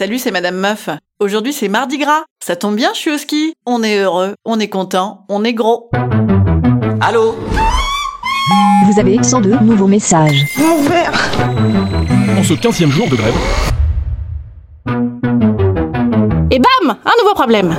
Salut, c'est Madame Meuf. Aujourd'hui, c'est mardi gras. Ça tombe bien, je suis au ski. On est heureux, on est content, on est gros. Allô Vous avez 102 nouveaux messages. En ce 15 jour de grève, Et bam Un nouveau problème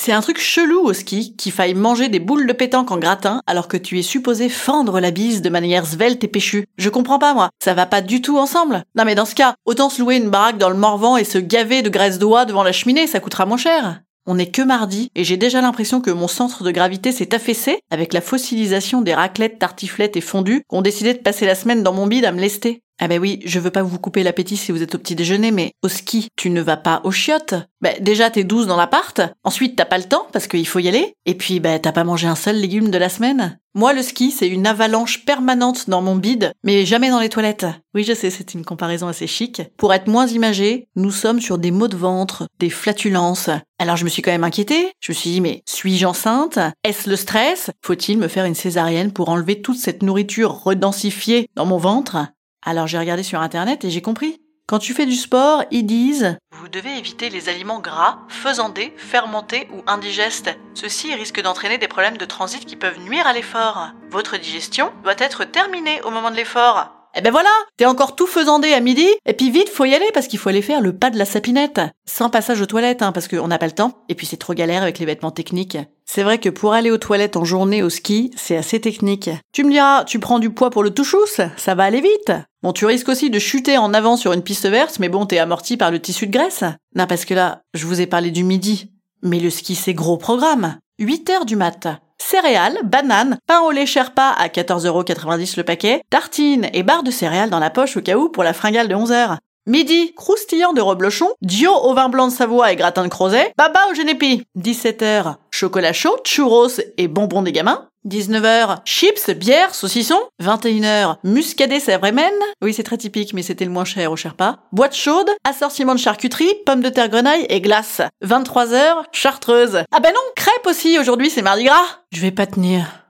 c'est un truc chelou au ski qu'il faille manger des boules de pétanque en gratin alors que tu es supposé fendre la bise de manière svelte et péchue. Je comprends pas moi, ça va pas du tout ensemble. Non mais dans ce cas, autant se louer une baraque dans le Morvan et se gaver de graisse d'oie devant la cheminée, ça coûtera moins cher. On n'est que mardi et j'ai déjà l'impression que mon centre de gravité s'est affaissé avec la fossilisation des raclettes, tartiflettes et fondues qu'ont décidé de passer la semaine dans mon bide à me lester. Ah ben oui, je veux pas vous couper l'appétit si vous êtes au petit déjeuner, mais au ski, tu ne vas pas aux chiottes. Ben déjà t'es douze dans l'appart, ensuite t'as pas le temps parce qu'il faut y aller, et puis ben t'as pas mangé un seul légume de la semaine. Moi le ski c'est une avalanche permanente dans mon bide, mais jamais dans les toilettes. Oui je sais, c'est une comparaison assez chic. Pour être moins imagé, nous sommes sur des maux de ventre, des flatulences. Alors je me suis quand même inquiétée, je me suis dit mais suis-je enceinte? Est-ce le stress? Faut-il me faire une césarienne pour enlever toute cette nourriture redensifiée dans mon ventre? Alors j'ai regardé sur internet et j'ai compris. Quand tu fais du sport, ils disent Vous devez éviter les aliments gras, faisandés, fermentés ou indigestes. Ceci risque d'entraîner des problèmes de transit qui peuvent nuire à l'effort. Votre digestion doit être terminée au moment de l'effort. Eh ben voilà, t'es encore tout faisandé à midi, et puis vite, faut y aller parce qu'il faut aller faire le pas de la sapinette. Sans passage aux toilettes, hein, parce qu'on n'a pas le temps, et puis c'est trop galère avec les vêtements techniques. C'est vrai que pour aller aux toilettes en journée au ski, c'est assez technique. Tu me diras, tu prends du poids pour le touchous, ça va aller vite. Bon, tu risques aussi de chuter en avant sur une piste verte, mais bon, t'es amorti par le tissu de graisse. Non, parce que là, je vous ai parlé du midi. Mais le ski, c'est gros programme. 8 heures du mat céréales, bananes, pain au lait Sherpa à 14,90€ le paquet, tartines et barres de céréales dans la poche au cas où pour la fringale de 11h. Midi, croustillant de reblochon, dio au vin blanc de Savoie et gratin de crozet, baba au génépi. 17h, chocolat chaud, churros et bonbons des gamins. 19h, chips, bière, saucisson. 21h, muscadet Sèvres-Mène. Oui, c'est très typique, mais c'était le moins cher au Sherpa. Boîte chaude, assortiment de charcuterie, pommes de terre grenaille et glace. 23h, chartreuse. Ah ben non, crêpes aussi, aujourd'hui c'est mardi gras. Je vais pas tenir.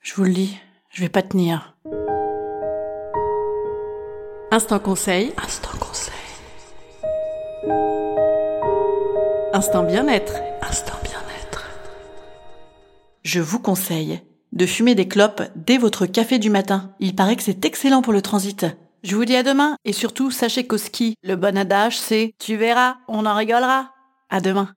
Je vous le dis, je vais pas tenir. Instant conseil. Instant conseil. Instant bien-être. Instant bien-être. Je vous conseille de fumer des clopes dès votre café du matin. Il paraît que c'est excellent pour le transit. Je vous dis à demain et surtout sachez qu'au ski, le bon adage c'est tu verras, on en rigolera. À demain.